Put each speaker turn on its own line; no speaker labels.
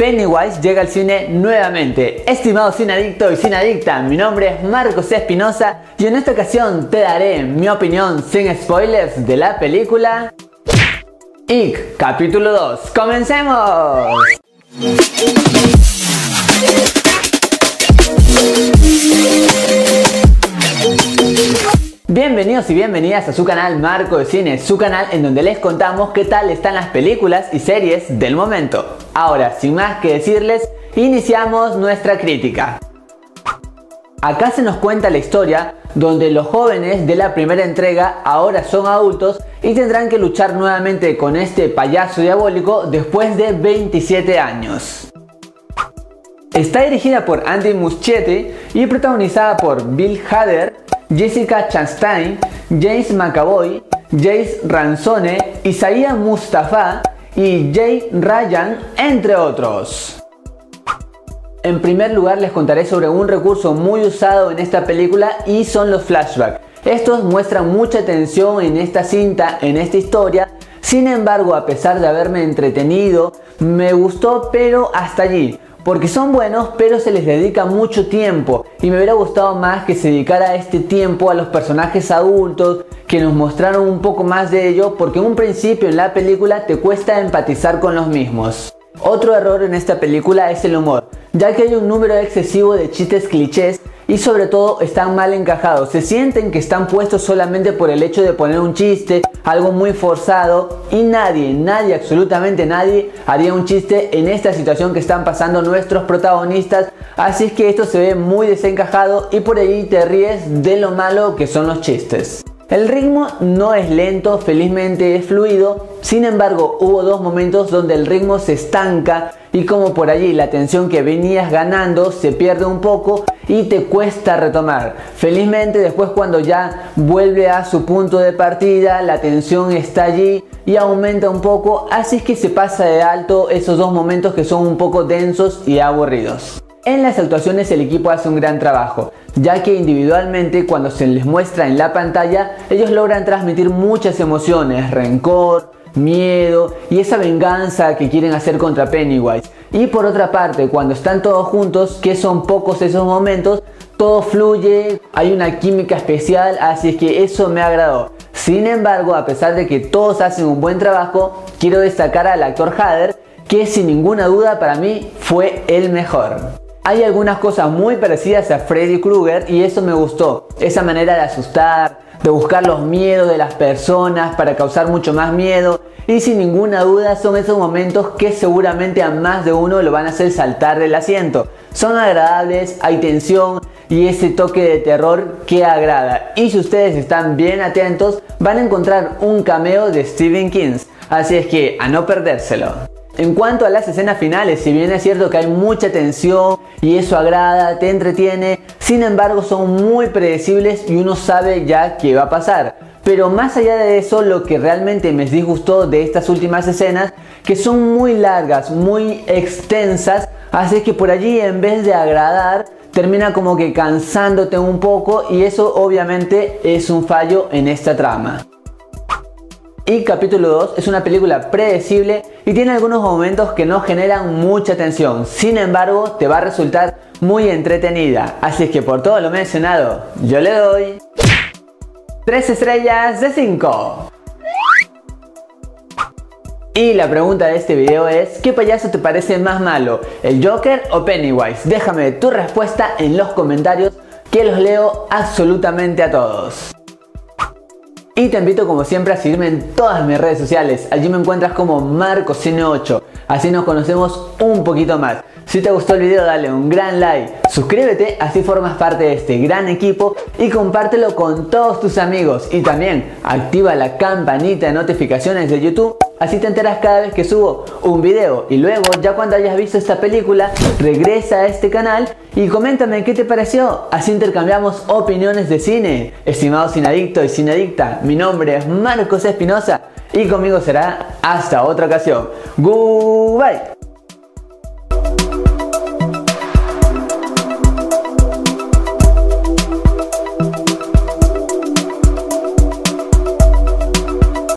Pennywise llega al cine nuevamente. Estimado adicto y adicta, mi nombre es Marcos Espinosa y en esta ocasión te daré mi opinión sin spoilers de la película Ick, capítulo 2. ¡Comencemos! Bienvenidos y bienvenidas a su canal Marco de Cine, su canal en donde les contamos qué tal están las películas y series del momento. Ahora, sin más que decirles, iniciamos nuestra crítica. Acá se nos cuenta la historia donde los jóvenes de la primera entrega ahora son adultos y tendrán que luchar nuevamente con este payaso diabólico después de 27 años. Está dirigida por Andy Muschietti y protagonizada por Bill Hader, Jessica Chastain, James McAvoy, Jace Ransone, Isaiah Mustafa y Jay Ryan, entre otros. En primer lugar les contaré sobre un recurso muy usado en esta película y son los flashbacks. Estos muestran mucha tensión en esta cinta, en esta historia. Sin embargo, a pesar de haberme entretenido, me gustó, pero hasta allí porque son buenos pero se les dedica mucho tiempo y me hubiera gustado más que se dedicara este tiempo a los personajes adultos que nos mostraron un poco más de ello porque en un principio en la película te cuesta empatizar con los mismos. Otro error en esta película es el humor, ya que hay un número excesivo de chistes clichés y sobre todo están mal encajados. Se sienten que están puestos solamente por el hecho de poner un chiste, algo muy forzado y nadie, nadie, absolutamente nadie haría un chiste en esta situación que están pasando nuestros protagonistas. Así es que esto se ve muy desencajado y por ahí te ríes de lo malo que son los chistes. El ritmo no es lento, felizmente es fluido, sin embargo hubo dos momentos donde el ritmo se estanca y como por allí la tensión que venías ganando se pierde un poco y te cuesta retomar. Felizmente después cuando ya vuelve a su punto de partida, la tensión está allí y aumenta un poco, así es que se pasa de alto esos dos momentos que son un poco densos y aburridos. En las actuaciones el equipo hace un gran trabajo, ya que individualmente cuando se les muestra en la pantalla, ellos logran transmitir muchas emociones, rencor, miedo y esa venganza que quieren hacer contra Pennywise. Y por otra parte, cuando están todos juntos, que son pocos esos momentos, todo fluye, hay una química especial, así es que eso me agradó. Sin embargo, a pesar de que todos hacen un buen trabajo, quiero destacar al actor Hader, que sin ninguna duda para mí fue el mejor. Hay algunas cosas muy parecidas a Freddy Krueger y eso me gustó. Esa manera de asustar, de buscar los miedos de las personas para causar mucho más miedo. Y sin ninguna duda son esos momentos que seguramente a más de uno lo van a hacer saltar del asiento. Son agradables, hay tensión y ese toque de terror que agrada. Y si ustedes están bien atentos, van a encontrar un cameo de Stephen King. Así es que a no perdérselo. En cuanto a las escenas finales, si bien es cierto que hay mucha tensión y eso agrada, te entretiene, sin embargo son muy predecibles y uno sabe ya qué va a pasar. Pero más allá de eso, lo que realmente me disgustó de estas últimas escenas, que son muy largas, muy extensas, hace que por allí en vez de agradar, termina como que cansándote un poco y eso obviamente es un fallo en esta trama. Y capítulo 2 es una película predecible y tiene algunos momentos que no generan mucha tensión. Sin embargo, te va a resultar muy entretenida. Así es que por todo lo mencionado, yo le doy 3 estrellas de 5. Y la pregunta de este video es, ¿qué payaso te parece más malo? ¿El Joker o Pennywise? Déjame tu respuesta en los comentarios que los leo absolutamente a todos. Y te invito como siempre a seguirme en todas mis redes sociales. Allí me encuentras como MarcoCine8. Así nos conocemos un poquito más. Si te gustó el video dale un gran like, suscríbete, así formas parte de este gran equipo y compártelo con todos tus amigos. Y también activa la campanita de notificaciones de YouTube Así te enteras cada vez que subo un video y luego ya cuando hayas visto esta película regresa a este canal y coméntame qué te pareció. Así intercambiamos opiniones de cine. Estimado Cinadicto y Cinadicta, mi nombre es Marcos Espinosa y conmigo será hasta otra ocasión. Goodbye.